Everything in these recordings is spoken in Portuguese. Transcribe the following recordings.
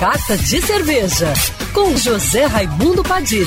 Carta de Cerveja, com José Raimundo Padilha.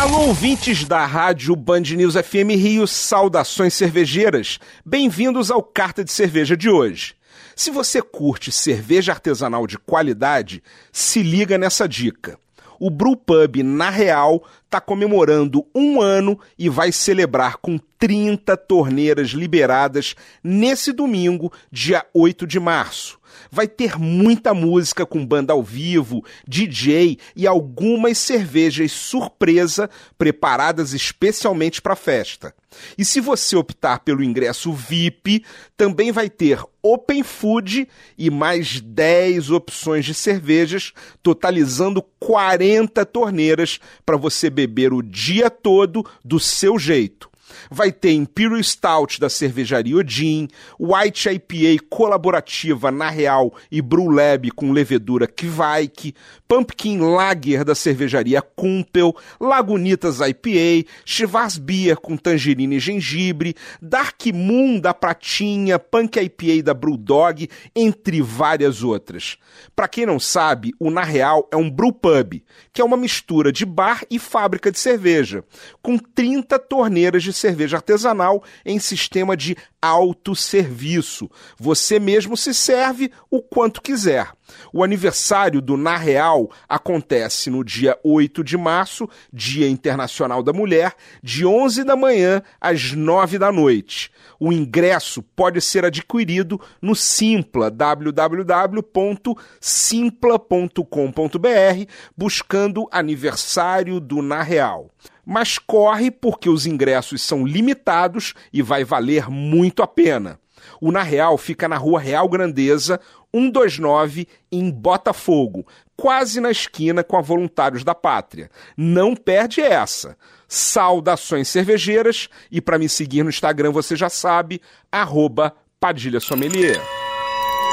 Alô, ouvintes da rádio Band News FM Rio, saudações cervejeiras. Bem-vindos ao Carta de Cerveja de hoje. Se você curte cerveja artesanal de qualidade, se liga nessa dica. O Brewpub, na real, está comemorando um ano e vai celebrar com 30 torneiras liberadas nesse domingo, dia 8 de março. Vai ter muita música com banda ao vivo, DJ e algumas cervejas surpresa preparadas especialmente para a festa. E se você optar pelo ingresso VIP, também vai ter Open Food e mais 10 opções de cervejas, totalizando 40 torneiras para você beber o dia todo do seu jeito. Vai ter Imperial Stout da cervejaria Odin, White IPA colaborativa na Real e Brew Lab com levedura Kvaik, Pumpkin Lager da cervejaria Kumpel, Lagunitas IPA, Chivas Beer com tangerina e gengibre, Dark Moon da Pratinha, Punk IPA da Brewdog, entre várias outras. Para quem não sabe, o Na Real é um brew pub, que é uma mistura de bar e fábrica de cerveja, com 30 torneiras de cerveja artesanal em sistema de autosserviço. Você mesmo se serve o quanto quiser. O aniversário do Na Real acontece no dia 8 de março, Dia Internacional da Mulher, de 11 da manhã às 9 da noite. O ingresso pode ser adquirido no Simpla, www.simpla.com.br, buscando aniversário do Na Real mas corre porque os ingressos são limitados e vai valer muito a pena. O Na Real fica na rua Real Grandeza, 129, em Botafogo, quase na esquina com a Voluntários da Pátria. Não perde essa. Saudações cervejeiras e para me seguir no Instagram você já sabe, arroba Padilha Sommelier.